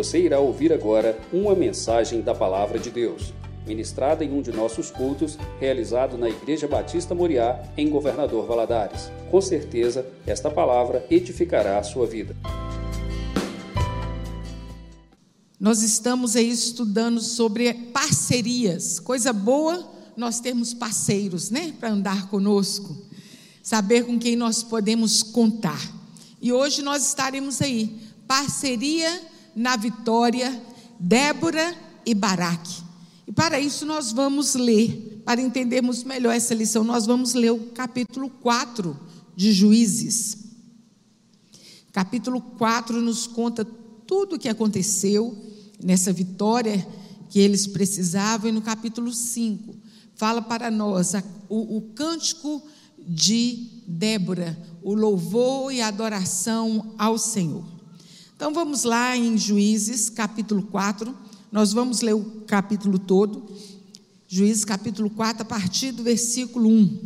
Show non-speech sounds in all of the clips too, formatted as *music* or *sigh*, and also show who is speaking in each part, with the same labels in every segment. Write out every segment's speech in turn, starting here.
Speaker 1: Você irá ouvir agora uma mensagem da Palavra de Deus, ministrada em um de nossos cultos, realizado na Igreja Batista Moriá, em Governador Valadares. Com certeza, esta palavra edificará a sua vida.
Speaker 2: Nós estamos aí estudando sobre parcerias. Coisa boa nós termos parceiros, né, para andar conosco. Saber com quem nós podemos contar. E hoje nós estaremos aí, parceria na vitória, Débora e Baraque. E para isso nós vamos ler, para entendermos melhor essa lição, nós vamos ler o capítulo 4 de Juízes. Capítulo 4 nos conta tudo o que aconteceu nessa vitória que eles precisavam, e no capítulo 5 fala para nós o, o cântico de Débora, o louvor e a adoração ao Senhor. Então vamos lá em Juízes, capítulo 4. Nós vamos ler o capítulo todo. Juízes, capítulo 4, a partir do versículo 1.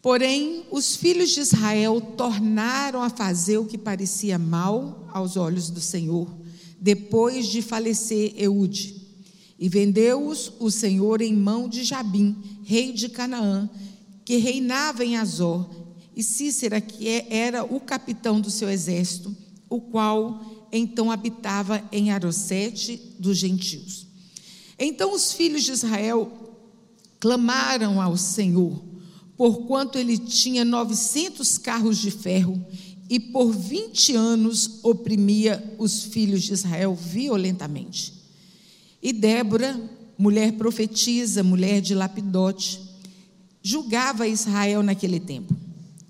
Speaker 2: Porém, os filhos de Israel tornaram a fazer o que parecia mal aos olhos do Senhor, depois de falecer Eude. E vendeu-os o Senhor em mão de Jabim, rei de Canaã, que reinava em Azor, e Cícera, que é, era o capitão do seu exército, o qual então habitava em Arosete dos gentios. Então os filhos de Israel clamaram ao Senhor, porquanto ele tinha novecentos carros de ferro, e por vinte anos oprimia os filhos de Israel violentamente. E Débora, mulher profetisa, mulher de Lapidote, julgava Israel naquele tempo.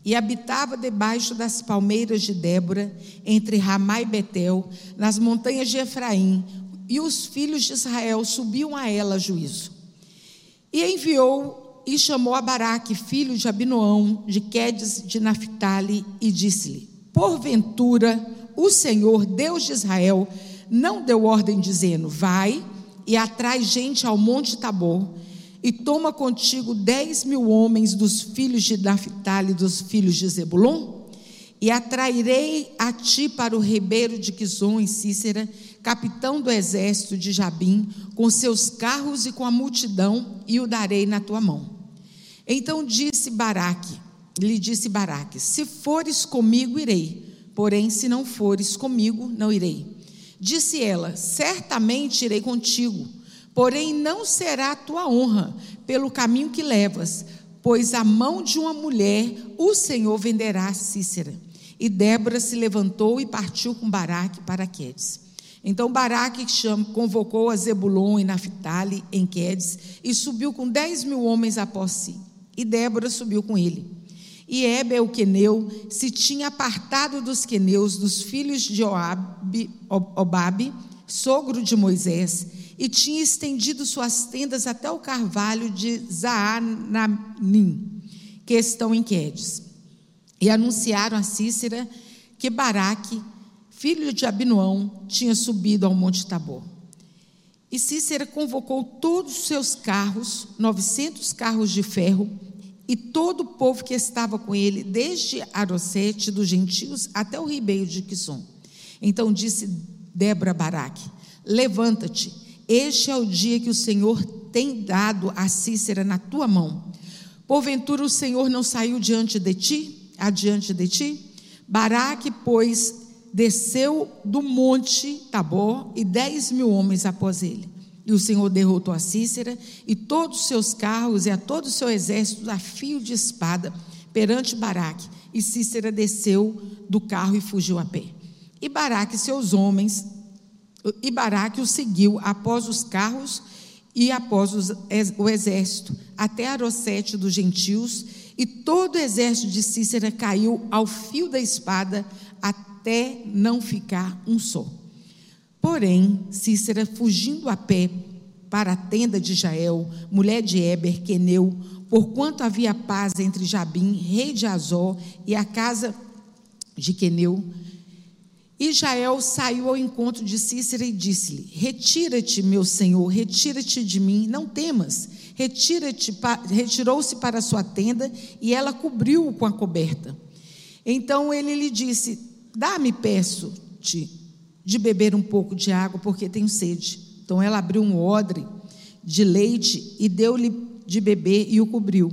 Speaker 2: E habitava debaixo das palmeiras de Débora, entre Ramá e Betel, nas montanhas de Efraim, e os filhos de Israel subiam a ela a juízo. E enviou e chamou a Baraque, filho de Abinoão, de Quedes de Naphtali, e disse-lhe: Porventura, o Senhor, Deus de Israel, não deu ordem dizendo: Vai e atrai gente ao monte Tabor, e toma contigo dez mil homens dos filhos de Naphtali e dos filhos de Zebulon, e atrairei a ti para o ribeiro de Quizon em Cícera, capitão do exército de Jabim, com seus carros e com a multidão, e o darei na tua mão. Então disse Baraque, lhe disse Baraque: Se fores comigo, irei, porém, se não fores comigo, não irei. Disse ela: Certamente irei contigo, porém não será a tua honra pelo caminho que levas, pois a mão de uma mulher o Senhor venderá a Cícera. E Débora se levantou e partiu com Baraque para Quedes. Então Baraque convocou a Zebulon e Naphtali em Quedes e subiu com dez mil homens após si. E Débora subiu com ele. E Hebe, o queneu, se tinha apartado dos queneus, dos filhos de Obabe, sogro de Moisés, e tinha estendido suas tendas até o carvalho de Zaananim, que estão em Quedes. E anunciaram a Cícera que Baraque, filho de Abinoão, tinha subido ao monte Tabor. E Cícera convocou todos os seus carros, 900 carros de ferro, e todo o povo que estava com ele, desde Arosete dos gentios até o ribeiro de Quisson. Então disse Débora Baraque: Levanta-te, este é o dia que o Senhor tem dado a Cícera na tua mão. Porventura o Senhor não saiu diante de ti, adiante de ti? Baraque, pois, desceu do monte Tabor e dez mil homens após ele. E o Senhor derrotou a Cícera e todos os seus carros e a todo o seu exército a fio de espada perante Baraque. E Cícera desceu do carro e fugiu a pé. E Baraque e seus homens, e Baraque o seguiu após os carros e após os, o exército, até Arosete dos gentios, e todo o exército de Cícera caiu ao fio da espada, até não ficar um só. Porém, Cícera, fugindo a pé para a tenda de Jael, mulher de Eber, Queneu, porquanto havia paz entre Jabim, rei de Azor, e a casa de Queneu, e Jael saiu ao encontro de Cícera e disse-lhe: Retira-te, meu senhor, retira-te de mim, não temas. Retira-te, retirou-se para a sua tenda e ela cobriu-o com a coberta. Então ele lhe disse: Dá-me, peço-te, de beber um pouco de água, porque tenho sede. Então ela abriu um odre de leite e deu-lhe de beber e o cobriu.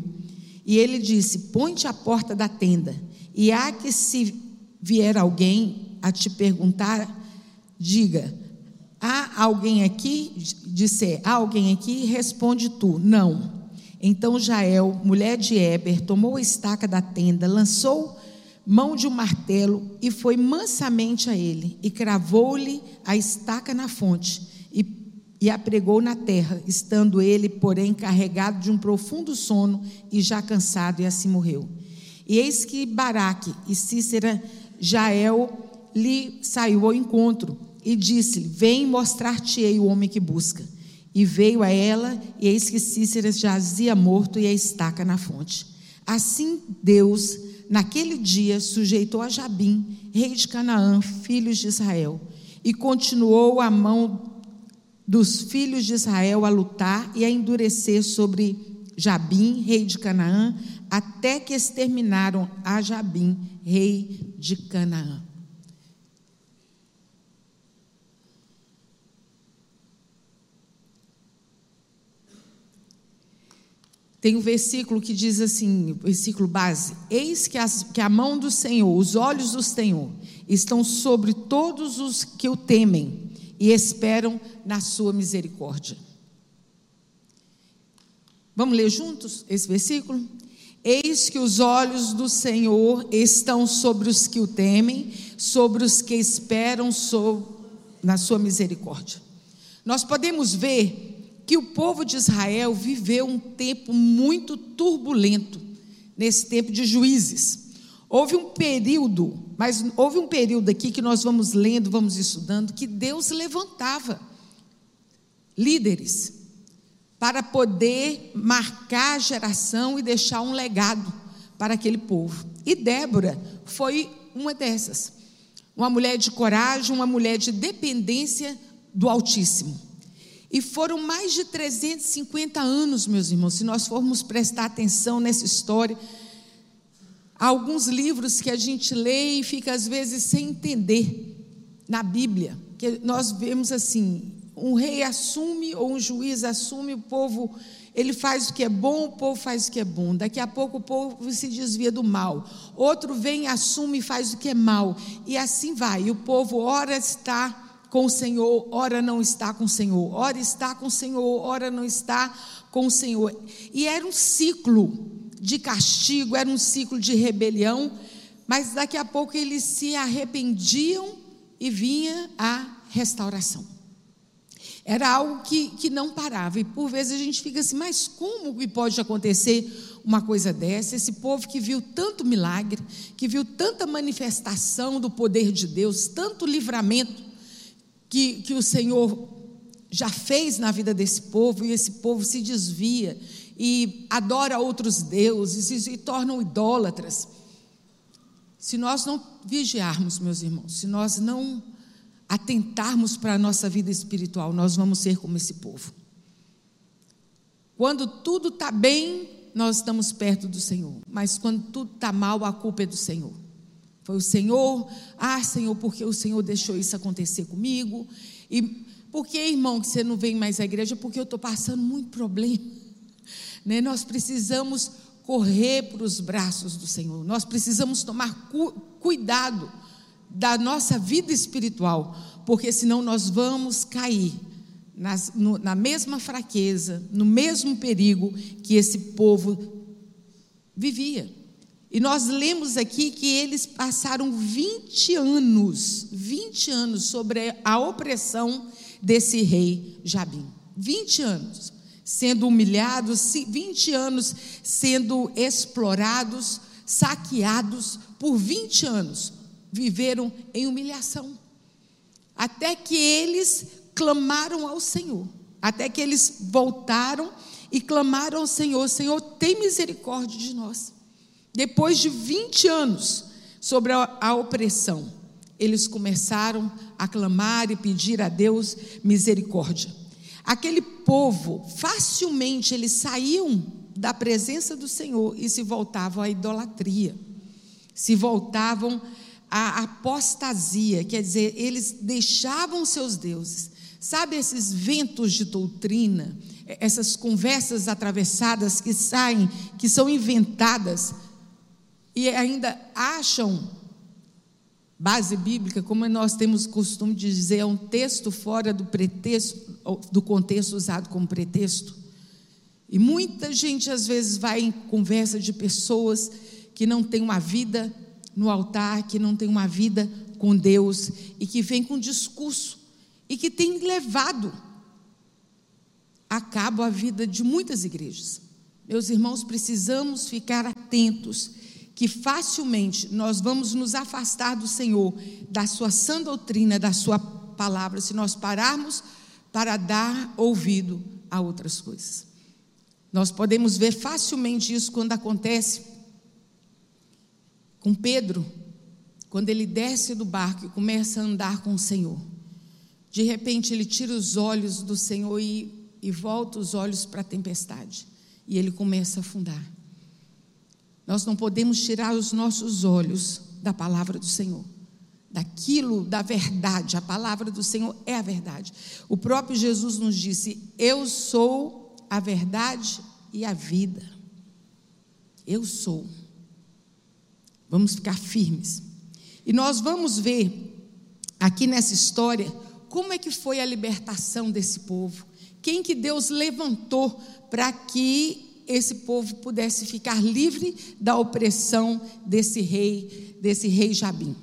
Speaker 2: E ele disse: Põe-te à porta da tenda, e há que se vier alguém a te perguntar, diga: Há alguém aqui? Disser: Há alguém aqui? Responde tu: Não. Então Jael, mulher de Eber, tomou a estaca da tenda, lançou mão de um martelo e foi mansamente a ele, e cravou-lhe a estaca na fonte, e, e a pregou na terra, estando ele, porém, carregado de um profundo sono e já cansado, e assim morreu. E eis que Baraque e Cícera, Jael, lhe saiu ao encontro, e disse-lhe: Vem mostrar-te-ei o homem que busca. E veio a ela, e eis que Cícera jazia morto e a estaca na fonte. Assim Deus naquele dia sujeitou a Jabim, rei de Canaã, filhos de Israel, e continuou a mão dos filhos de Israel a lutar e a endurecer sobre Jabim, rei de Canaã, até que exterminaram a Jabim, rei de Canaã. Tem um versículo que diz assim, versículo base: Eis que, as, que a mão do Senhor, os olhos do Senhor, estão sobre todos os que o temem e esperam na sua misericórdia. Vamos ler juntos esse versículo? Eis que os olhos do Senhor estão sobre os que o temem, sobre os que esperam na sua misericórdia. Nós podemos ver que o povo de Israel viveu um tempo muito turbulento nesse tempo de juízes. Houve um período, mas houve um período aqui que nós vamos lendo, vamos estudando, que Deus levantava líderes para poder marcar a geração e deixar um legado para aquele povo. E Débora foi uma dessas. Uma mulher de coragem, uma mulher de dependência do Altíssimo. E foram mais de 350 anos, meus irmãos, se nós formos prestar atenção nessa história. Há alguns livros que a gente lê e fica às vezes sem entender na Bíblia, que nós vemos assim, um rei assume ou um juiz assume, o povo ele faz o que é bom, o povo faz o que é bom. Daqui a pouco o povo se desvia do mal. Outro vem, assume e faz o que é mal. E assim vai. E o povo ora está com o Senhor, ora não está com o Senhor, ora está com o Senhor, ora não está com o Senhor. E era um ciclo de castigo, era um ciclo de rebelião, mas daqui a pouco eles se arrependiam e vinha a restauração. Era algo que, que não parava, e por vezes a gente fica assim, mas como que pode acontecer uma coisa dessa? Esse povo que viu tanto milagre, que viu tanta manifestação do poder de Deus, tanto livramento, que, que o Senhor já fez na vida desse povo, e esse povo se desvia e adora outros deuses e se tornam idólatras. Se nós não vigiarmos, meus irmãos, se nós não atentarmos para a nossa vida espiritual, nós vamos ser como esse povo. Quando tudo está bem, nós estamos perto do Senhor, mas quando tudo está mal, a culpa é do Senhor. Foi o Senhor, ah, Senhor, porque o Senhor deixou isso acontecer comigo? E por que, irmão, que você não vem mais à igreja? Porque eu estou passando muito problema. *laughs* Né? Nós precisamos correr para os braços do Senhor, nós precisamos tomar cu cuidado da nossa vida espiritual, porque senão nós vamos cair nas, no, na mesma fraqueza, no mesmo perigo que esse povo vivia. E nós lemos aqui que eles passaram 20 anos, 20 anos sobre a opressão desse rei Jabim. 20 anos sendo humilhados, 20 anos sendo explorados, saqueados, por 20 anos viveram em humilhação. Até que eles clamaram ao Senhor, até que eles voltaram e clamaram ao Senhor: Senhor, tem misericórdia de nós. Depois de 20 anos sobre a, a opressão, eles começaram a clamar e pedir a Deus misericórdia. Aquele povo, facilmente eles saíam da presença do Senhor e se voltavam à idolatria, se voltavam a apostasia, quer dizer, eles deixavam seus deuses. Sabe esses ventos de doutrina, essas conversas atravessadas que saem, que são inventadas e ainda acham base bíblica, como nós temos costume de dizer, é um texto fora do pretexto, do contexto usado como pretexto. E muita gente às vezes vai em conversa de pessoas que não têm uma vida no altar, que não têm uma vida com Deus e que vem com discurso e que tem levado a cabo a vida de muitas igrejas. Meus irmãos, precisamos ficar atentos que facilmente nós vamos nos afastar do Senhor, da sua sã doutrina, da sua palavra, se nós pararmos para dar ouvido a outras coisas. Nós podemos ver facilmente isso quando acontece com Pedro, quando ele desce do barco e começa a andar com o Senhor. De repente ele tira os olhos do Senhor e e volta os olhos para a tempestade. E ele começa a afundar. Nós não podemos tirar os nossos olhos da palavra do Senhor, daquilo da verdade. A palavra do Senhor é a verdade. O próprio Jesus nos disse: Eu sou a verdade e a vida. Eu sou. Vamos ficar firmes. E nós vamos ver aqui nessa história como é que foi a libertação desse povo. Quem que Deus levantou para que esse povo pudesse ficar livre da opressão desse rei, desse rei Jabim?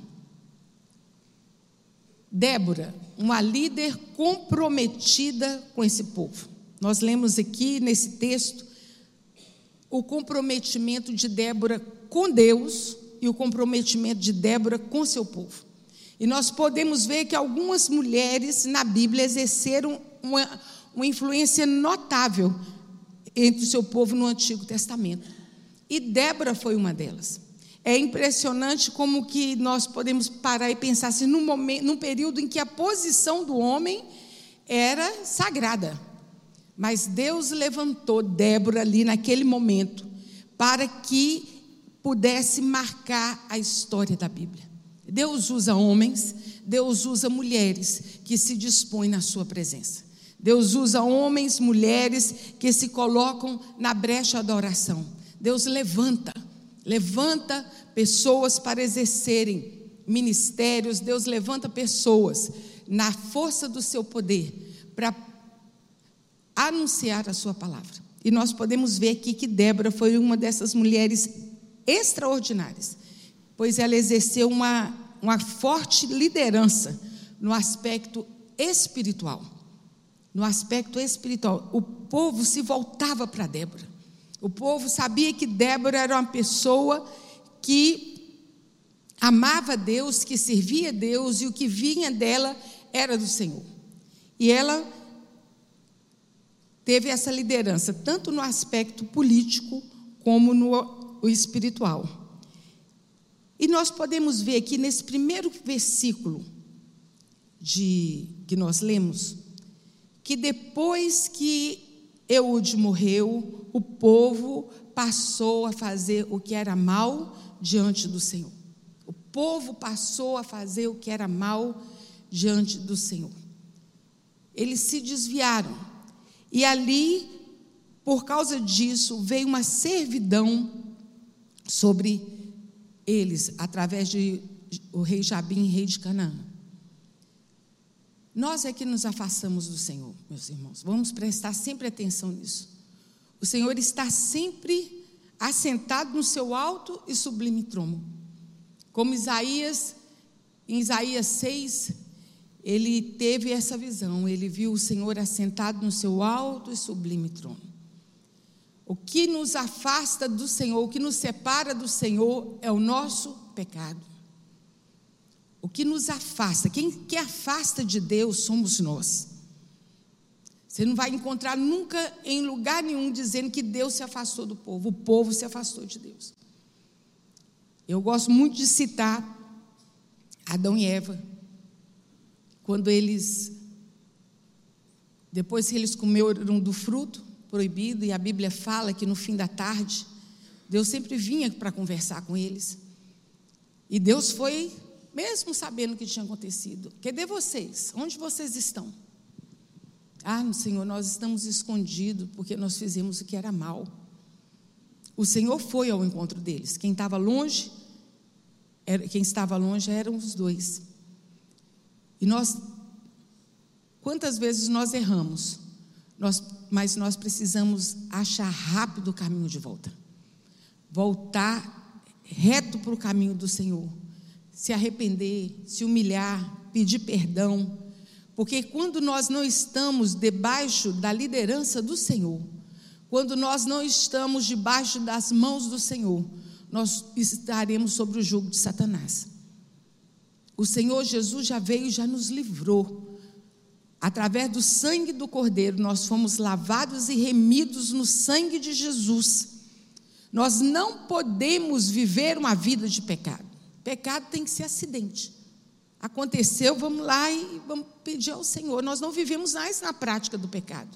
Speaker 2: Débora, uma líder comprometida com esse povo. Nós lemos aqui nesse texto o comprometimento de Débora com Deus e o comprometimento de Débora com seu povo. E nós podemos ver que algumas mulheres na Bíblia exerceram uma, uma influência notável entre o seu povo no Antigo Testamento. E Débora foi uma delas. É impressionante como que nós podemos parar e pensar assim, num, momento, num período em que a posição do homem era sagrada. Mas Deus levantou Débora ali naquele momento para que pudesse marcar a história da Bíblia. Deus usa homens, Deus usa mulheres que se dispõem na sua presença. Deus usa homens, mulheres que se colocam na brecha da oração. Deus levanta, levanta pessoas para exercerem ministérios. Deus levanta pessoas na força do seu poder para anunciar a sua palavra. E nós podemos ver aqui que Débora foi uma dessas mulheres extraordinárias, pois ela exerceu uma, uma forte liderança no aspecto espiritual no aspecto espiritual. O povo se voltava para Débora. O povo sabia que Débora era uma pessoa que amava Deus, que servia Deus e o que vinha dela era do Senhor. E ela teve essa liderança, tanto no aspecto político como no espiritual. E nós podemos ver aqui nesse primeiro versículo de que nós lemos, que depois que Eude morreu, o povo passou a fazer o que era mal diante do Senhor. O povo passou a fazer o que era mal diante do Senhor. Eles se desviaram. E ali, por causa disso, veio uma servidão sobre eles, através de o rei Jabim, rei de Canaã. Nós é que nos afastamos do Senhor, meus irmãos. Vamos prestar sempre atenção nisso. O Senhor está sempre assentado no seu alto e sublime trono. Como Isaías, em Isaías 6, ele teve essa visão, ele viu o Senhor assentado no seu alto e sublime trono. O que nos afasta do Senhor, o que nos separa do Senhor é o nosso pecado. O que nos afasta, quem que afasta de Deus somos nós. Você não vai encontrar nunca em lugar nenhum dizendo que Deus se afastou do povo, o povo se afastou de Deus. Eu gosto muito de citar Adão e Eva, quando eles, depois que eles comeram do fruto proibido, e a Bíblia fala que no fim da tarde, Deus sempre vinha para conversar com eles. E Deus foi mesmo sabendo o que tinha acontecido. Cadê vocês? Onde vocês estão? Ah, Senhor, nós estamos escondidos porque nós fizemos o que era mal. O Senhor foi ao encontro deles. Quem estava longe, era, quem estava longe eram os dois. E nós, quantas vezes nós erramos, nós, mas nós precisamos achar rápido o caminho de volta. Voltar reto para o caminho do Senhor. Se arrepender, se humilhar, pedir perdão. Porque quando nós não estamos debaixo da liderança do Senhor, quando nós não estamos debaixo das mãos do Senhor, nós estaremos sobre o jugo de Satanás. O Senhor Jesus já veio e já nos livrou. Através do sangue do Cordeiro, nós fomos lavados e remidos no sangue de Jesus. Nós não podemos viver uma vida de pecado. Pecado tem que ser acidente. Aconteceu, vamos lá e vamos pedir ao Senhor. Nós não vivemos mais na prática do pecado.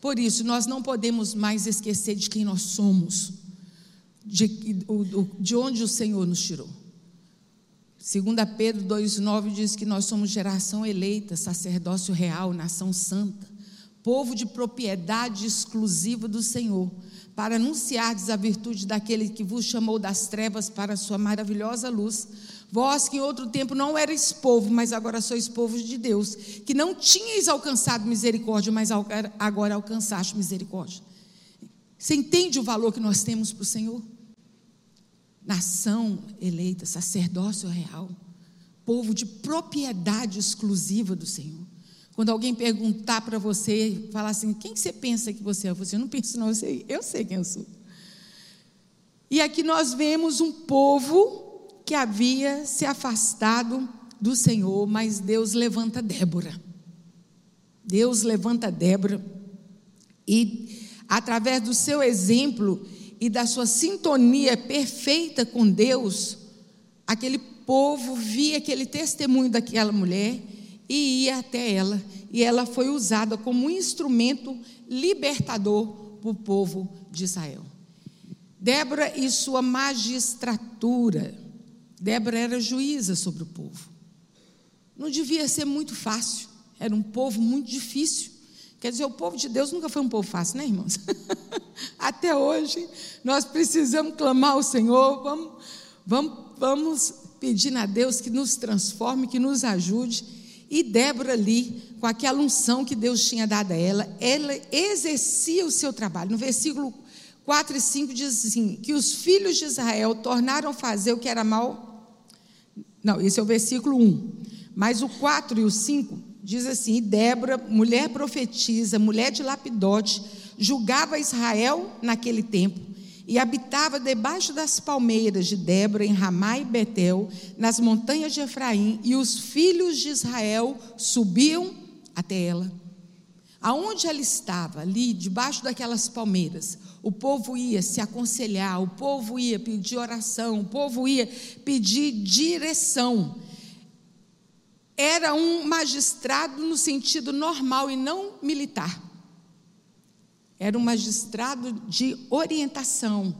Speaker 2: Por isso, nós não podemos mais esquecer de quem nós somos, de, de onde o Senhor nos tirou. 2 Pedro 2,9 diz que nós somos geração eleita, sacerdócio real, nação santa, povo de propriedade exclusiva do Senhor, para anunciardes a virtude daquele que vos chamou das trevas para a sua maravilhosa luz. Vós que em outro tempo não erais povo, mas agora sois povo de Deus, que não tinhais alcançado misericórdia, mas agora alcançaste misericórdia. Você entende o valor que nós temos para o Senhor? Nação eleita, sacerdócio real, povo de propriedade exclusiva do Senhor. Quando alguém perguntar para você, falar assim: quem que você pensa que você é? Você não pensa, não, eu sei, eu sei quem eu sou. E aqui nós vemos um povo que havia se afastado do Senhor, mas Deus levanta Débora. Deus levanta Débora e, através do seu exemplo e da sua sintonia perfeita com Deus, aquele povo via aquele testemunho daquela mulher e ia até ela. E ela foi usada como um instrumento libertador para o povo de Israel. Débora e sua magistratura Débora era juíza sobre o povo. Não devia ser muito fácil, era um povo muito difícil. Quer dizer, o povo de Deus nunca foi um povo fácil, né, irmãos? *laughs* Até hoje, nós precisamos clamar ao Senhor, vamos, vamos, vamos pedir a Deus que nos transforme, que nos ajude. E Débora ali, com aquela unção que Deus tinha dado a ela, ela exercia o seu trabalho. No versículo 4 e 5 diz assim: que os filhos de Israel tornaram a fazer o que era mal não, esse é o versículo 1. Mas o 4 e o 5 diz assim: E Débora, mulher profetisa, mulher de Lapidote, julgava Israel naquele tempo e habitava debaixo das palmeiras de Débora, em Ramá e Betel, nas montanhas de Efraim, e os filhos de Israel subiam até ela. Aonde ela estava, ali, debaixo daquelas palmeiras, o povo ia se aconselhar, o povo ia pedir oração, o povo ia pedir direção. Era um magistrado no sentido normal e não militar. Era um magistrado de orientação.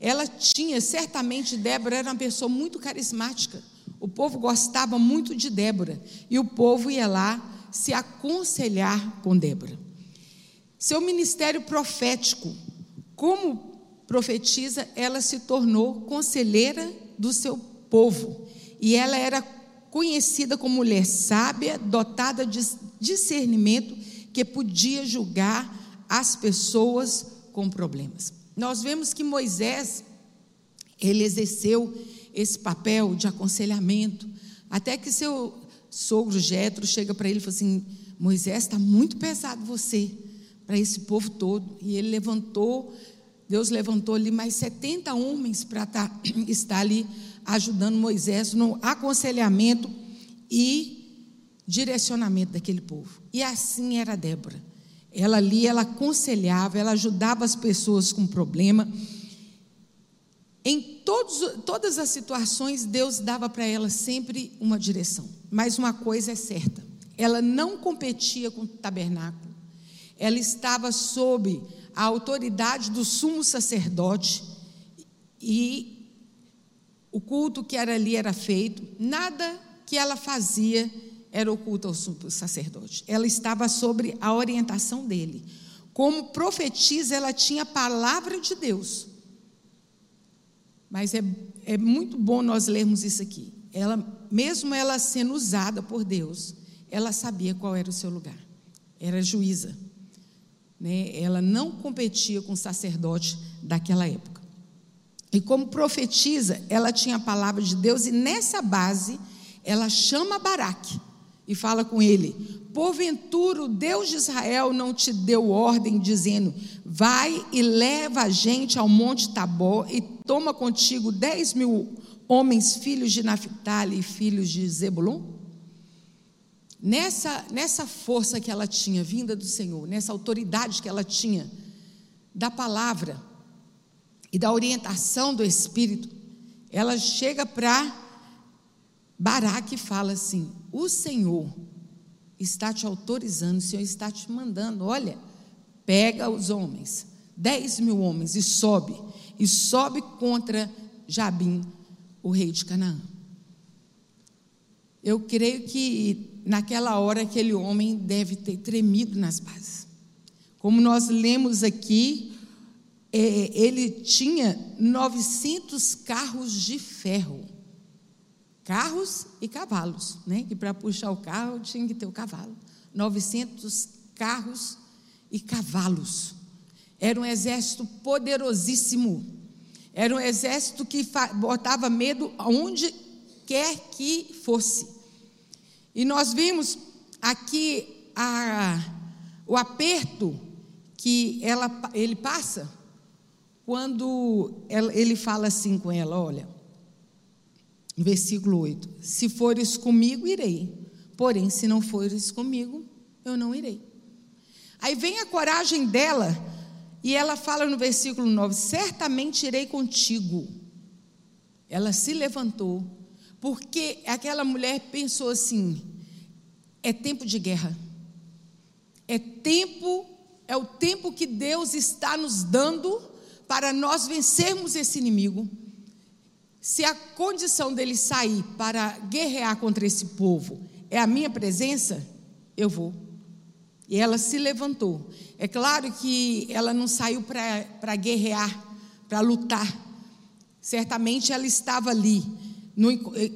Speaker 2: Ela tinha, certamente, Débora era uma pessoa muito carismática. O povo gostava muito de Débora. E o povo ia lá se aconselhar com Débora. Seu ministério profético como profetiza, ela se tornou conselheira do seu povo. E ela era conhecida como mulher sábia, dotada de discernimento, que podia julgar as pessoas com problemas. Nós vemos que Moisés, ele exerceu esse papel de aconselhamento, até que seu sogro Jetro chega para ele e fala assim: Moisés, está muito pesado você para esse povo todo. E ele levantou, Deus levantou ali mais 70 homens para tá, *clears throat* estar ali ajudando Moisés no aconselhamento e direcionamento daquele povo. E assim era Débora. Ela ali, ela aconselhava, ela ajudava as pessoas com problema. Em todos, todas as situações, Deus dava para ela sempre uma direção. Mas uma coisa é certa: ela não competia com o tabernáculo ela estava sob a autoridade do sumo sacerdote e o culto que era ali era feito, nada que ela fazia era oculto ao sacerdote. Ela estava sobre a orientação dele. Como profetisa, ela tinha a palavra de Deus. Mas é, é muito bom nós lermos isso aqui. Ela, mesmo ela sendo usada por Deus, ela sabia qual era o seu lugar. Era juíza. Né? Ela não competia com o sacerdote daquela época. E como profetiza, ela tinha a palavra de Deus, e nessa base, ela chama Baraque e fala com ele: Porventura o Deus de Israel não te deu ordem, dizendo: Vai e leva a gente ao monte Tabó e toma contigo dez mil homens, filhos de Naphtali e filhos de Zebulon? Nessa, nessa força que ela tinha, vinda do Senhor, nessa autoridade que ela tinha, da palavra e da orientação do Espírito, ela chega para Baraque fala assim: O Senhor está te autorizando, o Senhor está te mandando. Olha, pega os homens, dez mil homens, e sobe, e sobe contra Jabim, o rei de Canaã. Eu creio que naquela hora aquele homem deve ter tremido nas bases. Como nós lemos aqui, é, ele tinha 900 carros de ferro carros e cavalos, né? Que para puxar o carro tinha que ter o cavalo. 900 carros e cavalos. Era um exército poderosíssimo. Era um exército que botava medo aonde quer que fosse. E nós vimos aqui a, o aperto que ela, ele passa quando ele fala assim com ela: olha, Versículo 8: Se fores comigo, irei. Porém, se não fores comigo, eu não irei. Aí vem a coragem dela, e ela fala no versículo 9: Certamente irei contigo. Ela se levantou, porque aquela mulher pensou assim: é tempo de guerra. É tempo, é o tempo que Deus está nos dando para nós vencermos esse inimigo. Se a condição dele sair para guerrear contra esse povo é a minha presença, eu vou. E ela se levantou. É claro que ela não saiu para guerrear, para lutar. Certamente ela estava ali, no,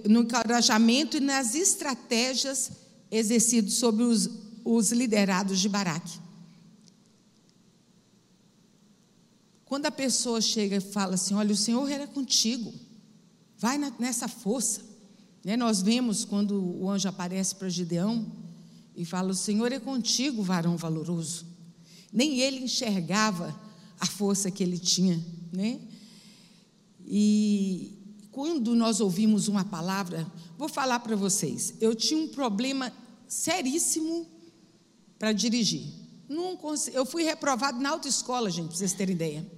Speaker 2: no encorajamento e nas estratégias exercidas sobre os, os liderados de Baraque. Quando a pessoa chega e fala assim: Olha, o Senhor era contigo. Vai nessa força. Né? Nós vemos quando o anjo aparece para Gideão e fala: O Senhor é contigo, varão valoroso. Nem ele enxergava a força que ele tinha. Né? E quando nós ouvimos uma palavra, vou falar para vocês, eu tinha um problema seríssimo para dirigir. Não eu fui reprovado na autoescola, gente, para vocês terem ideia.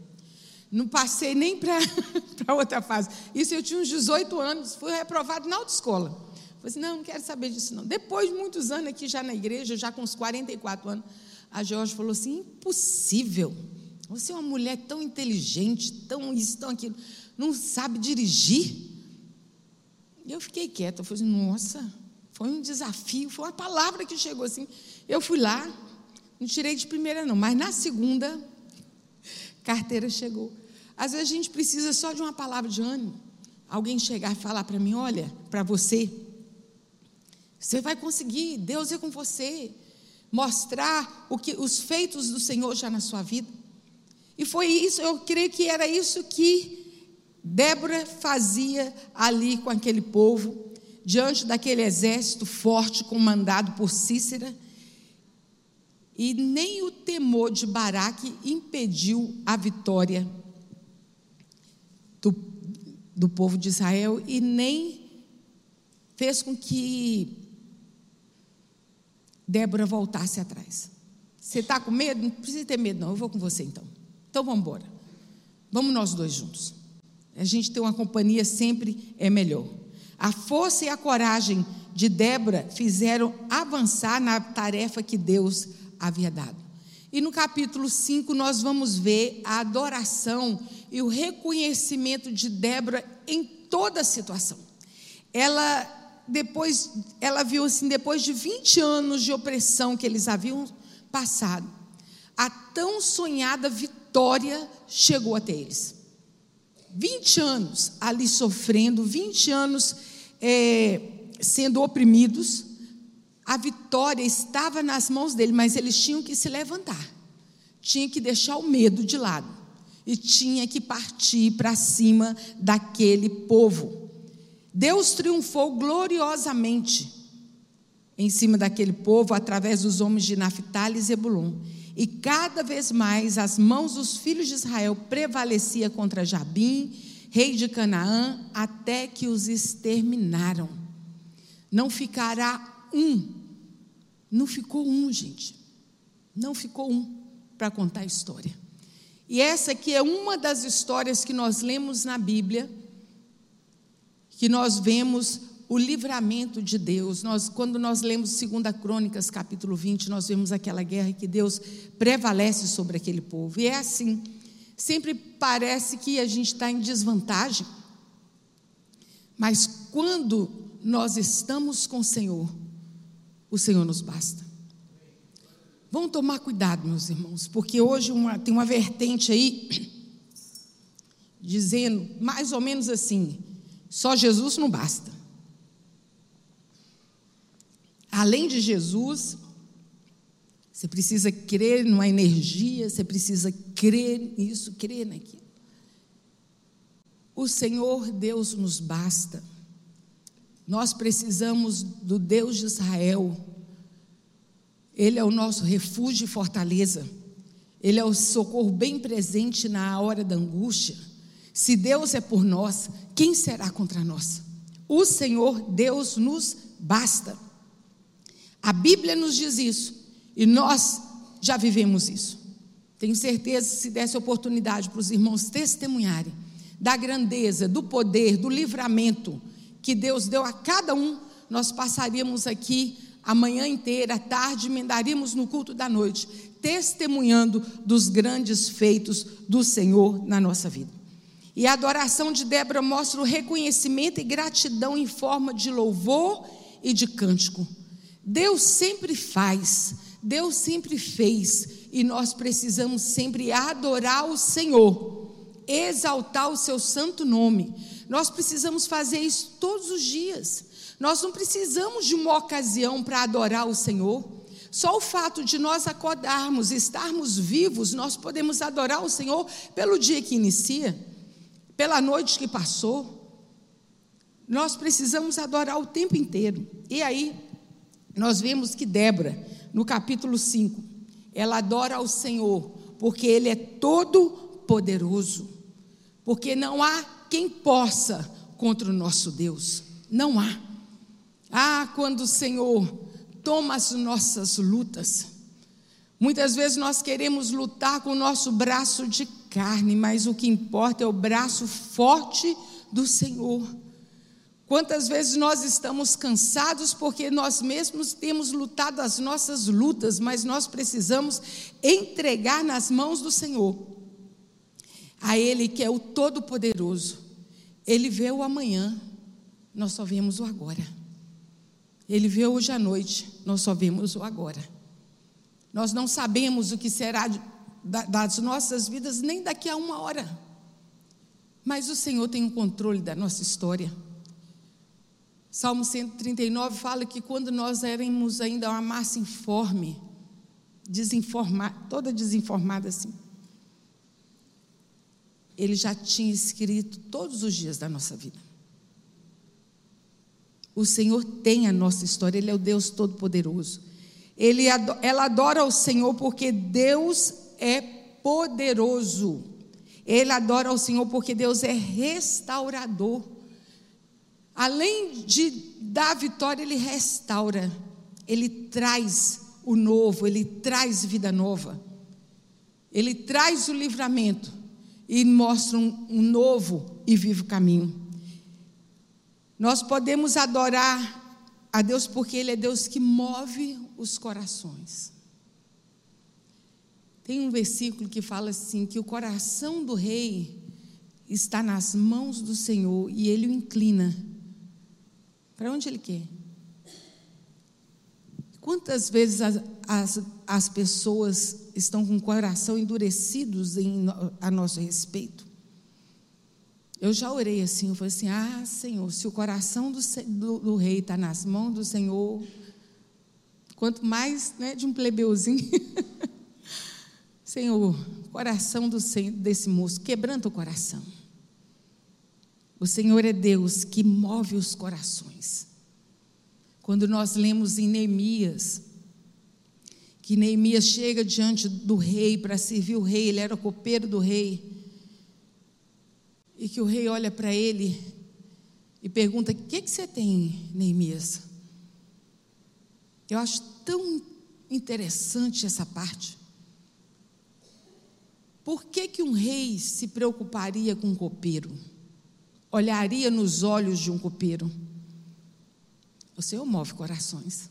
Speaker 2: Não passei nem para *laughs* outra fase. Isso eu tinha uns 18 anos, fui reprovado na autoescola. Falei assim, não, não quero saber disso não. Depois de muitos anos aqui já na igreja, já com uns 44 anos, a Jorge falou assim, impossível. Você é uma mulher tão inteligente, tão isso, tão aquilo, não sabe dirigir? E eu fiquei quieta, eu falei assim, nossa, foi um desafio, foi uma palavra que chegou assim. Eu fui lá, não tirei de primeira não, mas na segunda, *laughs* carteira chegou. Às vezes a gente precisa só de uma palavra de ânimo. Alguém chegar e falar para mim: olha, para você, você vai conseguir, Deus é com você. Mostrar o que, os feitos do Senhor já na sua vida. E foi isso, eu creio que era isso que Débora fazia ali com aquele povo, diante daquele exército forte comandado por Cícera. E nem o temor de Baraque impediu a vitória do, do povo de Israel e nem fez com que Débora voltasse atrás. Você está com medo? Não precisa ter medo, não. Eu vou com você então. Então vamos embora. Vamos nós dois juntos. A gente ter uma companhia sempre é melhor. A força e a coragem de Débora fizeram avançar na tarefa que Deus havia dado. E no capítulo 5 nós vamos ver a adoração e o reconhecimento de Débora em toda a situação. Ela depois ela viu assim, depois de 20 anos de opressão que eles haviam passado, a tão sonhada vitória chegou até eles. 20 anos ali sofrendo, 20 anos é, sendo oprimidos, a vitória estava nas mãos dele, mas eles tinham que se levantar, tinham que deixar o medo de lado e tinha que partir para cima daquele povo. Deus triunfou gloriosamente em cima daquele povo através dos homens de Naphtali e Zebulon. E cada vez mais as mãos dos filhos de Israel prevalecia contra Jabim, rei de Canaã, até que os exterminaram. Não ficará um. Não ficou um, gente. Não ficou um para contar a história. E essa aqui é uma das histórias que nós lemos na Bíblia que nós vemos o livramento de Deus. Nós, quando nós lemos 2 Crônicas, capítulo 20, nós vemos aquela guerra que Deus prevalece sobre aquele povo. E é assim. Sempre parece que a gente está em desvantagem. Mas quando nós estamos com o Senhor, o Senhor nos basta. Vamos tomar cuidado, meus irmãos, porque hoje uma, tem uma vertente aí *clears throat* dizendo mais ou menos assim: só Jesus não basta. Além de Jesus, você precisa crer numa energia, você precisa crer nisso, crer naquilo. O Senhor Deus nos basta. Nós precisamos do Deus de Israel. Ele é o nosso refúgio e fortaleza. Ele é o socorro bem presente na hora da angústia. Se Deus é por nós, quem será contra nós? O Senhor Deus nos basta. A Bíblia nos diz isso e nós já vivemos isso. Tenho certeza, se desse oportunidade para os irmãos testemunharem da grandeza, do poder, do livramento que Deus deu a cada um, nós passaríamos aqui a manhã inteira, à tarde, emendaríamos no culto da noite, testemunhando dos grandes feitos do Senhor na nossa vida. E a adoração de Débora mostra o reconhecimento e gratidão em forma de louvor e de cântico. Deus sempre faz, Deus sempre fez, e nós precisamos sempre adorar o Senhor, exaltar o seu santo nome. Nós precisamos fazer isso todos os dias. Nós não precisamos de uma ocasião para adorar o Senhor. Só o fato de nós acordarmos, estarmos vivos, nós podemos adorar o Senhor pelo dia que inicia pela noite que passou. Nós precisamos adorar o tempo inteiro. E aí, nós vemos que Débora, no capítulo 5, ela adora ao Senhor, porque Ele é todo poderoso. Porque não há quem possa contra o nosso Deus. Não há. Ah, quando o Senhor toma as nossas lutas. Muitas vezes nós queremos lutar com o nosso braço de carne, mas o que importa é o braço forte do Senhor. Quantas vezes nós estamos cansados porque nós mesmos temos lutado as nossas lutas, mas nós precisamos entregar nas mãos do Senhor. A Ele que é o Todo-Poderoso. Ele vê o amanhã, nós só vemos o agora. Ele vê hoje à noite, nós só vemos o agora. Nós não sabemos o que será das nossas vidas nem daqui a uma hora. Mas o Senhor tem o controle da nossa história. Salmo 139 fala que quando nós éramos ainda uma massa informe, desinformada, toda desinformada assim, Ele já tinha escrito todos os dias da nossa vida. O Senhor tem a nossa história, Ele é o Deus Todo-Poderoso. Ela adora o Senhor porque Deus é poderoso. Ele adora o Senhor porque Deus é restaurador. Além de dar vitória, Ele restaura, Ele traz o novo, Ele traz vida nova, Ele traz o livramento e mostra um, um novo e vivo caminho. Nós podemos adorar a Deus porque Ele é Deus que move os corações. Tem um versículo que fala assim: que o coração do rei está nas mãos do Senhor e ele o inclina. Para onde ele quer? Quantas vezes as, as, as pessoas estão com o coração endurecidos em, a nosso respeito? Eu já orei assim, eu falei assim: ah, Senhor, se o coração do, do, do rei está nas mãos do Senhor, quanto mais né, de um plebeuzinho. *laughs* Senhor, coração do, desse moço, quebranta o coração. O Senhor é Deus que move os corações. Quando nós lemos em Neemias, que Neemias chega diante do rei para servir o rei, ele era copeiro do rei, e que o rei olha para ele e pergunta: O que, que você tem, Neemias? Eu acho tão interessante essa parte. Por que, que um rei se preocuparia com um copeiro? Olharia nos olhos de um copeiro? O Senhor move corações.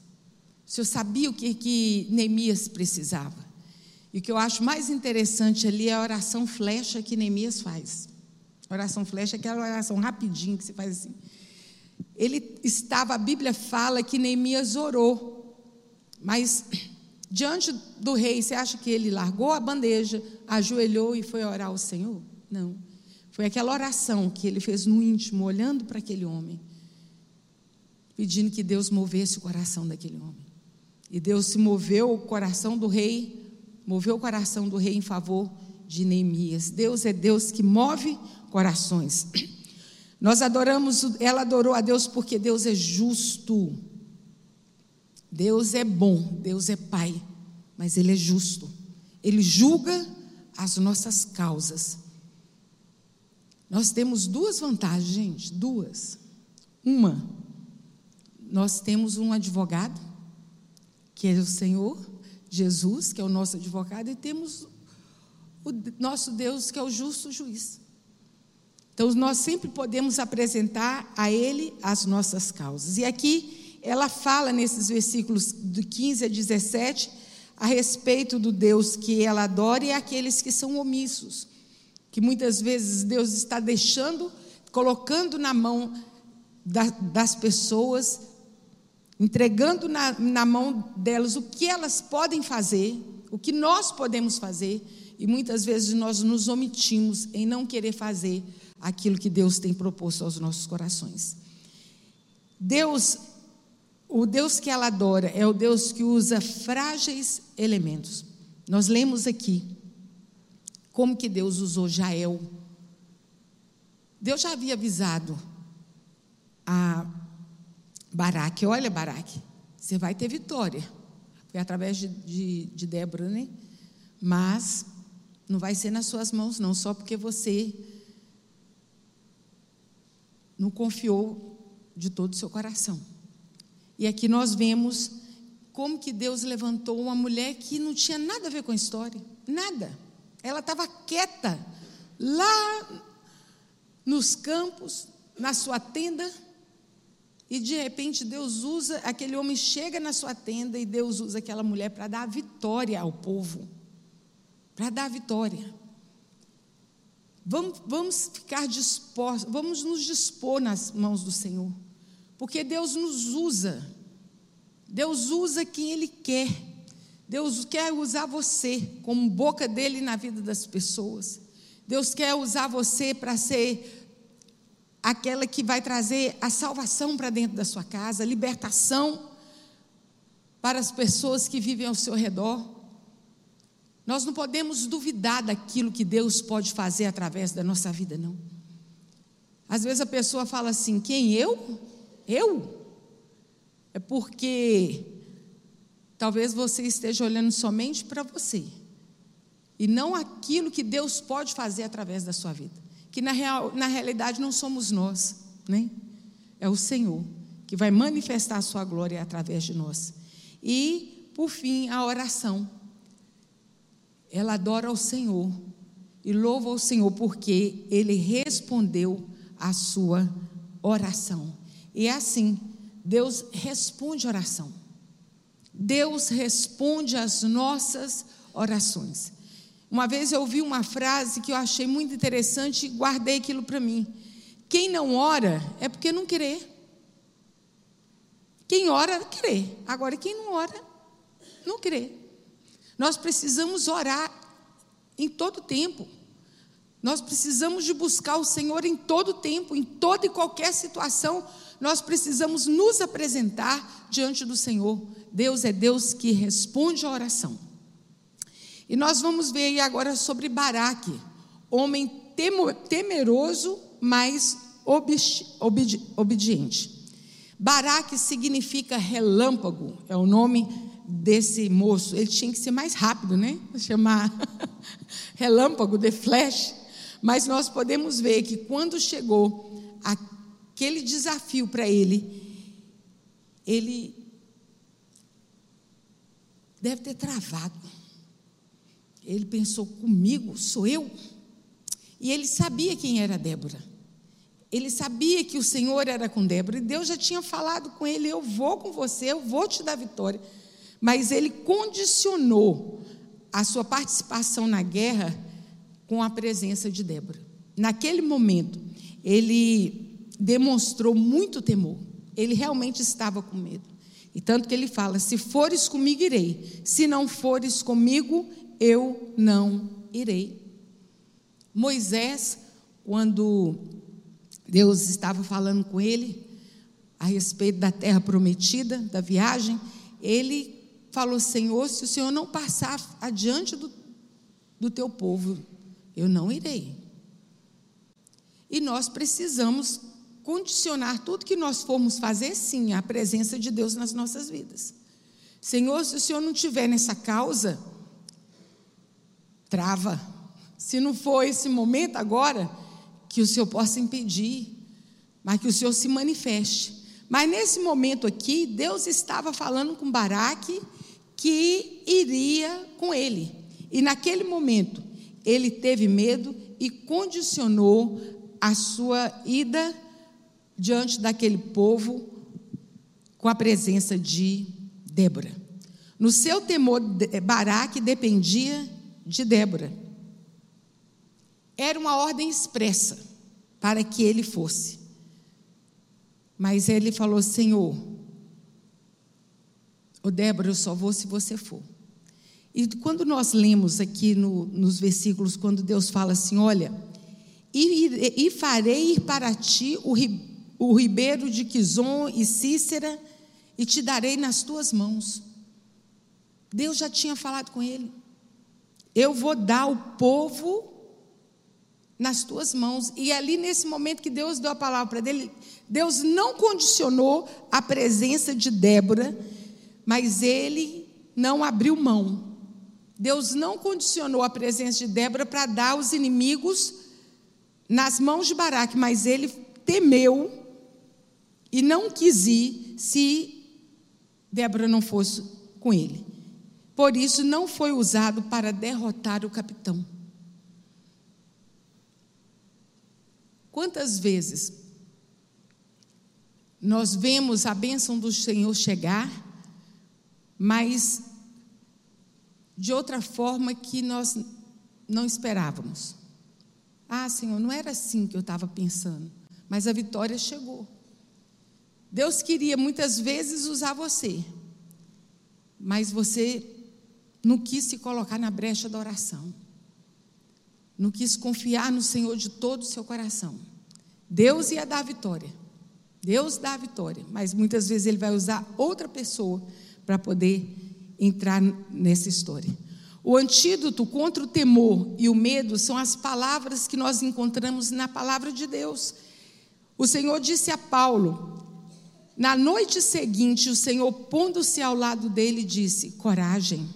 Speaker 2: O Senhor sabia o que, que Neemias precisava. E o que eu acho mais interessante ali é a oração flecha que Neemias faz. Oração flecha é aquela oração rapidinho que você faz assim. Ele estava, a Bíblia fala que Neemias orou, mas diante do rei, você acha que ele largou a bandeja, ajoelhou e foi orar ao Senhor? Não. Foi aquela oração que ele fez no íntimo, olhando para aquele homem, pedindo que Deus movesse o coração daquele homem. E Deus se moveu o coração do rei, moveu o coração do rei em favor de Neemias. Deus é Deus que move corações. Nós adoramos, ela adorou a Deus porque Deus é justo. Deus é bom, Deus é Pai, mas Ele é justo. Ele julga as nossas causas. Nós temos duas vantagens, gente, duas. Uma, nós temos um advogado, que é o Senhor Jesus, que é o nosso advogado, e temos o nosso Deus, que é o justo juiz. Então, nós sempre podemos apresentar a Ele as nossas causas. E aqui ela fala nesses versículos de 15 a 17 a respeito do Deus que ela adora e aqueles que são omissos, que muitas vezes Deus está deixando, colocando na mão da, das pessoas, entregando na, na mão delas o que elas podem fazer, o que nós podemos fazer, e muitas vezes nós nos omitimos em não querer fazer aquilo que Deus tem proposto aos nossos corações. Deus, o Deus que ela adora é o Deus que usa frágeis elementos. Nós lemos aqui como que Deus usou Jael. Deus já havia avisado a Baraque, olha Baraque, você vai ter vitória. Foi através de, de, de Débora, né? Mas não vai ser nas suas mãos, não, só porque você não confiou de todo o seu coração. E aqui nós vemos como que Deus levantou uma mulher que não tinha nada a ver com a história, nada. Ela estava quieta lá nos campos, na sua tenda, e de repente Deus usa, aquele homem chega na sua tenda e Deus usa aquela mulher para dar vitória ao povo. Para dar a vitória. Vamos, vamos ficar dispostos, vamos nos dispor nas mãos do Senhor, porque Deus nos usa, Deus usa quem Ele quer, Deus quer usar você como boca dele na vida das pessoas, Deus quer usar você para ser aquela que vai trazer a salvação para dentro da sua casa, libertação para as pessoas que vivem ao seu redor. Nós não podemos duvidar daquilo que Deus pode fazer através da nossa vida, não. Às vezes a pessoa fala assim: quem eu? Eu? É porque talvez você esteja olhando somente para você e não aquilo que Deus pode fazer através da sua vida. Que na, real, na realidade não somos nós, né? É o Senhor que vai manifestar a sua glória através de nós. E, por fim, a oração ela adora ao Senhor e louva ao Senhor porque ele respondeu à sua oração. E é assim, Deus responde oração. Deus responde às nossas orações. Uma vez eu ouvi uma frase que eu achei muito interessante e guardei aquilo para mim. Quem não ora é porque não crê. Quem ora, crê. Agora, quem não ora, não crê. Nós precisamos orar em todo tempo. Nós precisamos de buscar o Senhor em todo tempo, em toda e qualquer situação. Nós precisamos nos apresentar diante do Senhor. Deus é Deus que responde a oração. E nós vamos ver aí agora sobre Baraque, homem temeroso, mas obediente. Baraque significa relâmpago, é o nome desse moço. Ele tinha que ser mais rápido, né? Chamar *laughs* relâmpago de flash. Mas nós podemos ver que quando chegou aquele desafio para ele, ele deve ter travado. Ele pensou: comigo, sou eu? E ele sabia quem era Débora. Ele sabia que o Senhor era com Débora e Deus já tinha falado com ele: Eu vou com você, eu vou te dar vitória. Mas ele condicionou a sua participação na guerra com a presença de Débora. Naquele momento, ele demonstrou muito temor. Ele realmente estava com medo. E tanto que ele fala: Se fores comigo, irei. Se não fores comigo, eu não irei. Moisés, quando Deus estava falando com ele a respeito da terra prometida, da viagem. Ele falou: Senhor, se o Senhor não passar adiante do, do teu povo, eu não irei. E nós precisamos condicionar tudo que nós formos fazer, sim, à presença de Deus nas nossas vidas. Senhor, se o Senhor não tiver nessa causa, trava. Se não for esse momento agora, que o Senhor possa impedir, mas que o Senhor se manifeste. Mas nesse momento aqui, Deus estava falando com Baraque que iria com ele. E naquele momento, ele teve medo e condicionou a sua ida diante daquele povo com a presença de Débora. No seu temor, Baraque dependia de Débora. Era uma ordem expressa para que ele fosse. Mas ele falou: Senhor, o Débora, eu só vou se você for. E quando nós lemos aqui no, nos versículos, quando Deus fala assim: Olha, e, e farei ir para ti o, o ribeiro de Quizon e Cícera, e te darei nas tuas mãos. Deus já tinha falado com ele. Eu vou dar o povo nas tuas mãos. E ali, nesse momento que Deus deu a palavra para ele, Deus não condicionou a presença de Débora, mas ele não abriu mão. Deus não condicionou a presença de Débora para dar os inimigos nas mãos de Baraque, mas ele temeu e não quis ir se Débora não fosse com ele. Por isso, não foi usado para derrotar o capitão. Quantas vezes nós vemos a bênção do Senhor chegar, mas de outra forma que nós não esperávamos? Ah, Senhor, não era assim que eu estava pensando, mas a vitória chegou. Deus queria muitas vezes usar você, mas você não quis se colocar na brecha da oração, não quis confiar no Senhor de todo o seu coração. Deus ia dar a vitória. Deus dá a vitória, mas muitas vezes ele vai usar outra pessoa para poder entrar nessa história. O antídoto contra o temor e o medo são as palavras que nós encontramos na palavra de Deus. O Senhor disse a Paulo, na noite seguinte, o Senhor, pondo-se ao lado dele, disse: Coragem,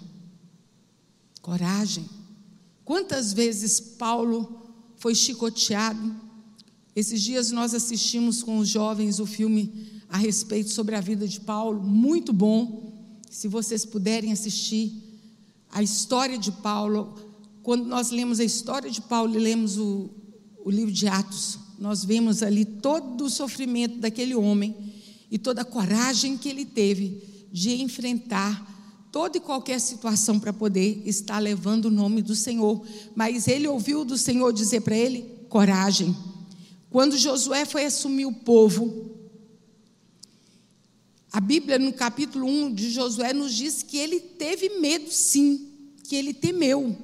Speaker 2: coragem. Quantas vezes Paulo foi chicoteado, esses dias nós assistimos com os jovens o filme a respeito sobre a vida de Paulo, muito bom. Se vocês puderem assistir a história de Paulo, quando nós lemos a história de Paulo e lemos o, o livro de Atos, nós vemos ali todo o sofrimento daquele homem e toda a coragem que ele teve de enfrentar toda e qualquer situação para poder estar levando o nome do Senhor. Mas ele ouviu do Senhor dizer para ele: coragem. Quando Josué foi assumir o povo, a Bíblia, no capítulo 1 de Josué, nos diz que ele teve medo, sim, que ele temeu.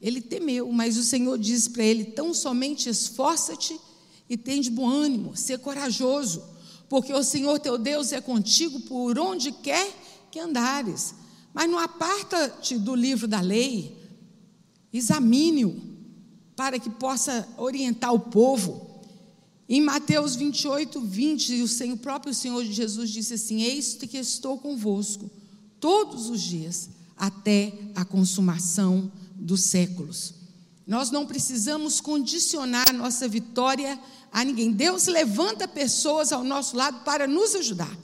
Speaker 2: Ele temeu, mas o Senhor disse para ele: tão somente esforça-te e tem de bom ânimo, ser corajoso, porque o Senhor teu Deus é contigo por onde quer que andares. Mas não aparta-te do livro da lei, examine-o, para que possa orientar o povo. Em Mateus 28, 20, o, o próprio Senhor Jesus disse assim: Eis que estou convosco todos os dias, até a consumação dos séculos. Nós não precisamos condicionar nossa vitória a ninguém. Deus levanta pessoas ao nosso lado para nos ajudar.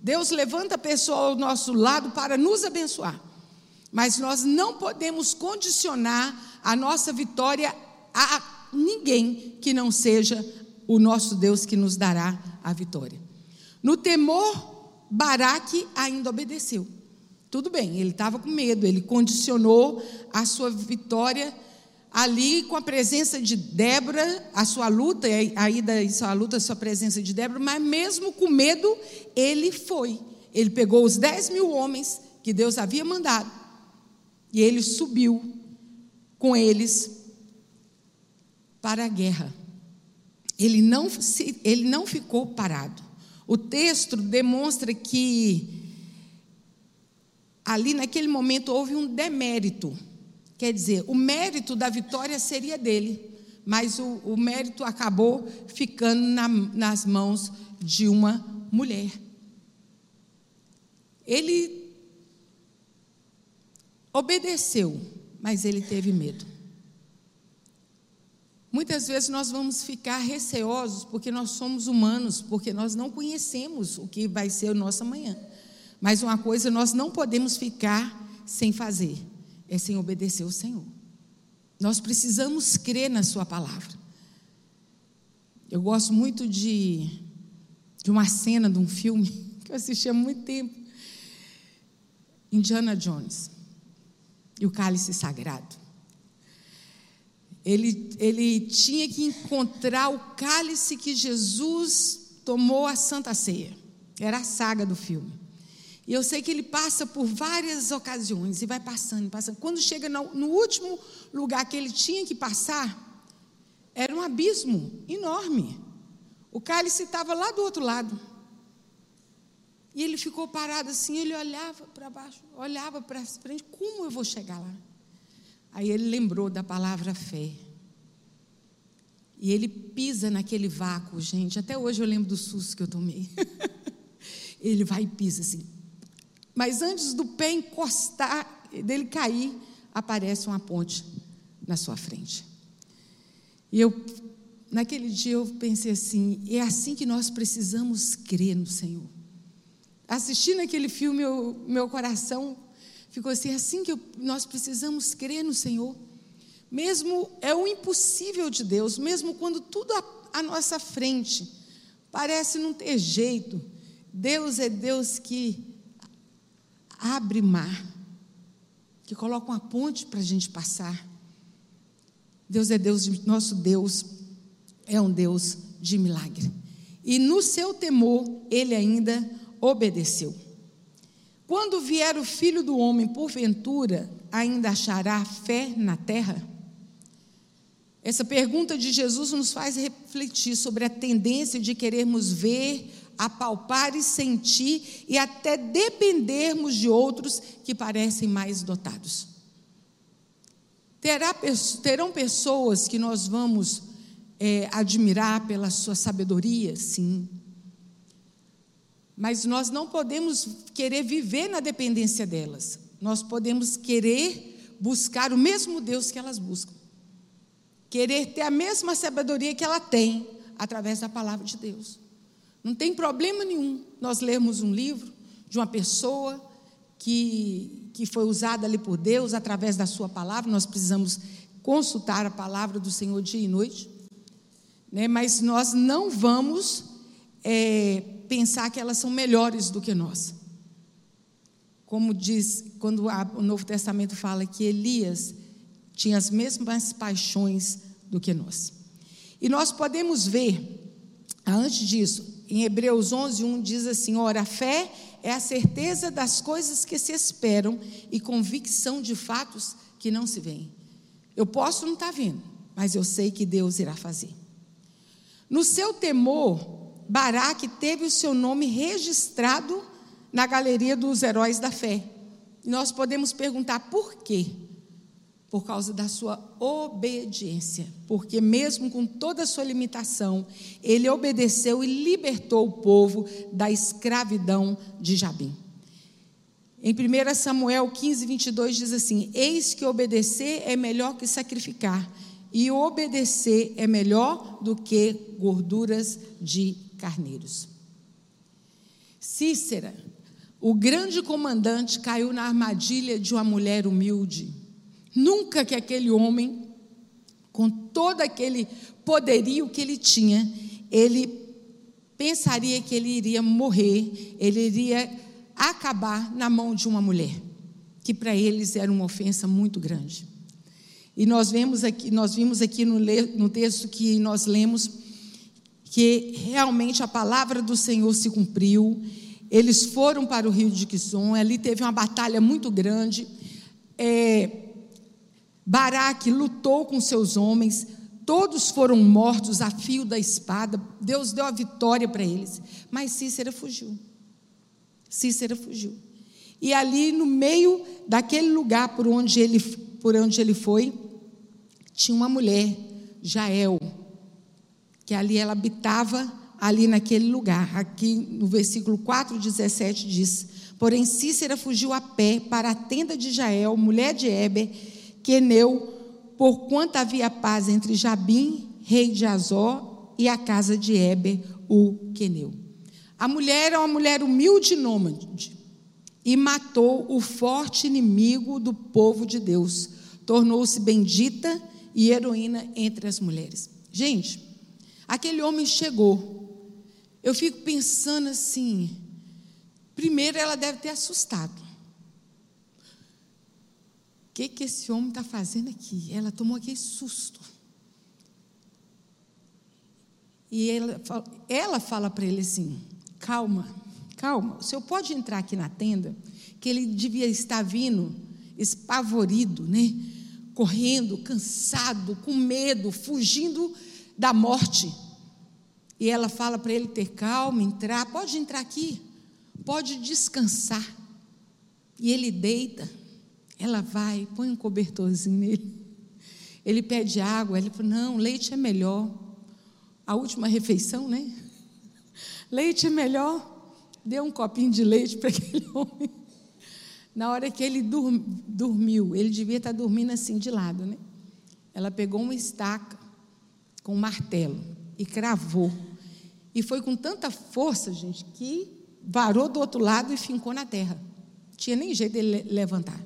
Speaker 2: Deus levanta pessoas ao nosso lado para nos abençoar. Mas nós não podemos condicionar a nossa vitória a ninguém que não seja o nosso Deus que nos dará a vitória. No temor, Baraque ainda obedeceu. Tudo bem, ele estava com medo, ele condicionou a sua vitória ali com a presença de Débora, a sua luta, a ida e sua luta, a sua presença de Débora, mas mesmo com medo, ele foi. Ele pegou os dez mil homens que Deus havia mandado e ele subiu com eles para a guerra. Ele não, ele não ficou parado. O texto demonstra que ali naquele momento houve um demérito. Quer dizer, o mérito da vitória seria dele, mas o, o mérito acabou ficando na, nas mãos de uma mulher. Ele obedeceu, mas ele teve medo. Muitas vezes nós vamos ficar receosos porque nós somos humanos, porque nós não conhecemos o que vai ser o nosso amanhã. Mas uma coisa nós não podemos ficar sem fazer, é sem obedecer ao Senhor. Nós precisamos crer na Sua palavra. Eu gosto muito de, de uma cena de um filme *laughs* que eu assisti há muito tempo. Indiana Jones e o cálice sagrado. Ele, ele tinha que encontrar o cálice que Jesus tomou a Santa Ceia. Era a saga do filme. E eu sei que ele passa por várias ocasiões e vai passando, passando. Quando chega no, no último lugar que ele tinha que passar, era um abismo enorme. O cálice estava lá do outro lado. E ele ficou parado assim, ele olhava para baixo, olhava para frente, como eu vou chegar lá? Aí ele lembrou da palavra fé. E ele pisa naquele vácuo, gente. Até hoje eu lembro do susto que eu tomei. *laughs* ele vai e pisa assim. Mas antes do pé encostar, dele cair, aparece uma ponte na sua frente. E eu, naquele dia, eu pensei assim: é assim que nós precisamos crer no Senhor. Assistindo aquele filme, eu, meu coração ficou assim, é assim que eu, nós precisamos crer no Senhor. Mesmo é o impossível de Deus, mesmo quando tudo à nossa frente parece não ter jeito. Deus é Deus que abre mar, que coloca uma ponte para a gente passar. Deus é Deus, nosso Deus é um Deus de milagre. E no seu temor, ele ainda obedeceu. Quando vier o filho do homem, porventura, ainda achará fé na terra? Essa pergunta de Jesus nos faz refletir sobre a tendência de querermos ver, apalpar e sentir e até dependermos de outros que parecem mais dotados. Terá, terão pessoas que nós vamos é, admirar pela sua sabedoria, sim mas nós não podemos querer viver na dependência delas. Nós podemos querer buscar o mesmo Deus que elas buscam. Querer ter a mesma sabedoria que ela tem através da palavra de Deus. Não tem problema nenhum nós lermos um livro de uma pessoa que, que foi usada ali por Deus através da sua palavra. Nós precisamos consultar a palavra do Senhor dia e noite. Né? Mas nós não vamos é, pensar que elas são melhores do que nós. como diz, quando o Novo Testamento fala que Elias tinha as mesmas paixões do que nós. E nós podemos ver, antes disso, em Hebreus 11, 1 diz assim: Ora, a fé é a certeza das coisas que se esperam e convicção de fatos que não se veem. Eu posso não estar tá vendo, mas eu sei que Deus irá fazer. No seu temor, Baraque teve o seu nome registrado na galeria dos heróis da fé. Nós podemos perguntar por quê? Por causa da sua obediência. Porque, mesmo com toda a sua limitação, ele obedeceu e libertou o povo da escravidão de Jabim. Em 1 Samuel 15, 22 diz assim: Eis que obedecer é melhor que sacrificar, e obedecer é melhor do que gorduras de carneiros. Cícera, o grande comandante, caiu na armadilha de uma mulher humilde. Nunca que aquele homem, com todo aquele poderio que ele tinha, ele pensaria que ele iria morrer, ele iria acabar na mão de uma mulher, que para eles era uma ofensa muito grande. E nós vemos aqui, nós vimos aqui no, no texto que nós lemos que realmente a palavra do Senhor se cumpriu. Eles foram para o rio de Quison, ali teve uma batalha muito grande. É, Baraque lutou com seus homens, todos foram mortos a fio da espada. Deus deu a vitória para eles, mas Cícera fugiu. Cícera fugiu. E ali no meio daquele lugar por onde ele, por onde ele foi, tinha uma mulher, Jael, que ali ela habitava ali naquele lugar. Aqui no versículo 4, 17 diz: Porém Cícera fugiu a pé para a tenda de Jael, mulher de Eber, queneu, porquanto havia paz entre Jabim, rei de Azó, e a casa de Eber, o queneu. A mulher era uma mulher humilde e nômade, e matou o forte inimigo do povo de Deus. Tornou-se bendita e heroína entre as mulheres. Gente, aquele homem chegou. Eu fico pensando assim. Primeiro, ela deve ter assustado. O que, que esse homem está fazendo aqui? Ela tomou aquele susto. E ela, ela fala para ele assim: calma, calma, o senhor pode entrar aqui na tenda, que ele devia estar vindo espavorido, né? correndo, cansado, com medo, fugindo da morte. E ela fala para ele ter calma, entrar, pode entrar aqui, pode descansar. E ele deita, ela vai, põe um cobertorzinho nele. Ele pede água, ele fala: Não, leite é melhor. A última refeição, né? Leite é melhor. Deu um copinho de leite para *laughs* aquele homem. Na hora que ele dormiu, ele devia estar dormindo assim de lado, né? Ela pegou uma estaca com um martelo e cravou. E foi com tanta força, gente, que varou do outro lado e fincou na terra. Não tinha nem jeito dele levantar.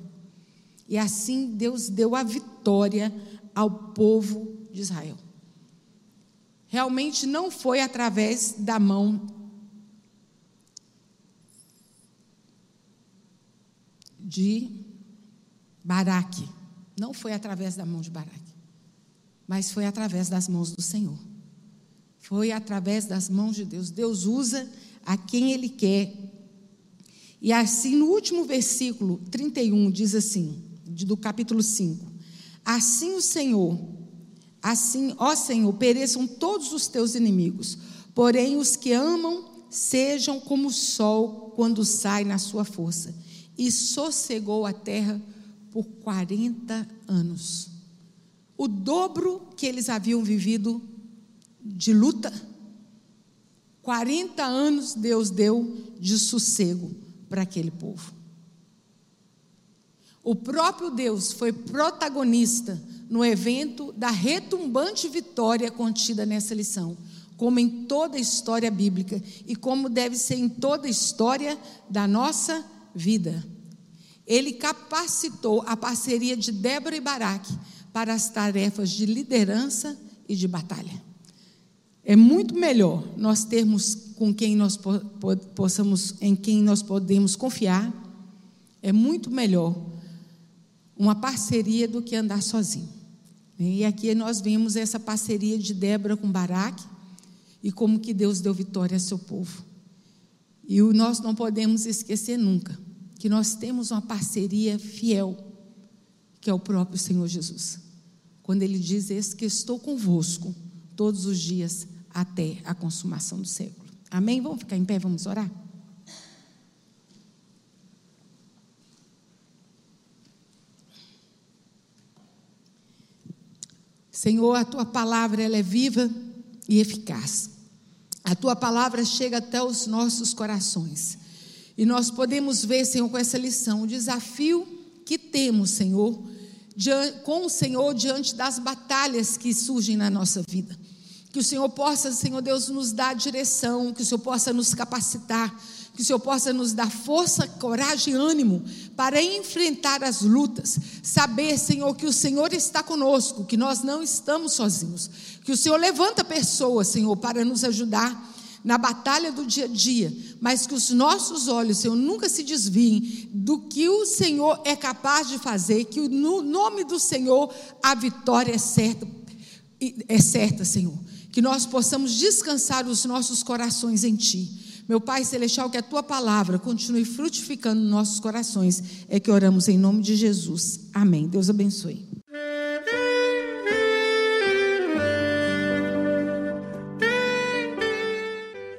Speaker 2: E assim Deus deu a vitória ao povo de Israel. Realmente não foi através da mão de Baraque. Não foi através da mão de Baraque, mas foi através das mãos do Senhor. Foi através das mãos de Deus. Deus usa a quem Ele quer. E assim, no último versículo 31, diz assim, do capítulo 5: Assim o Senhor, assim, ó Senhor, pereçam todos os teus inimigos, porém os que amam sejam como o sol quando sai na sua força e sossegou a terra por 40 anos. O dobro que eles haviam vivido de luta. 40 anos Deus deu de sossego para aquele povo. O próprio Deus foi protagonista no evento da retumbante vitória contida nessa lição, como em toda a história bíblica e como deve ser em toda a história da nossa vida. Ele capacitou a parceria de Débora e Baraque para as tarefas de liderança e de batalha. É muito melhor nós termos com quem nós possamos, em quem nós podemos confiar. é muito melhor uma parceria do que andar sozinho. E aqui nós vemos essa parceria de Débora com Baraque e como que Deus deu vitória ao seu povo. E nós não podemos esquecer nunca que nós temos uma parceria fiel, que é o próprio Senhor Jesus. Quando ele diz: Eis que estou convosco todos os dias até a consumação do século. Amém? Vamos ficar em pé, vamos orar? Senhor, a tua palavra ela é viva e eficaz. A tua palavra chega até os nossos corações. E nós podemos ver, Senhor, com essa lição, o desafio que temos, Senhor, com o Senhor diante das batalhas que surgem na nossa vida. Que o Senhor possa, Senhor Deus, nos dar direção, que o Senhor possa nos capacitar, que o Senhor possa nos dar força, coragem e ânimo para enfrentar as lutas. Saber, Senhor, que o Senhor está conosco, que nós não estamos sozinhos. Que o Senhor levanta pessoas, Senhor, para nos ajudar na batalha do dia a dia, mas que os nossos olhos, Senhor, nunca se desviem do que o Senhor é capaz de fazer, que no nome do Senhor a vitória é certa, é certa, Senhor. Que nós possamos descansar os nossos corações em Ti meu Pai Celestial, que a tua palavra continue frutificando nos nossos corações. É que oramos em nome de Jesus. Amém. Deus abençoe.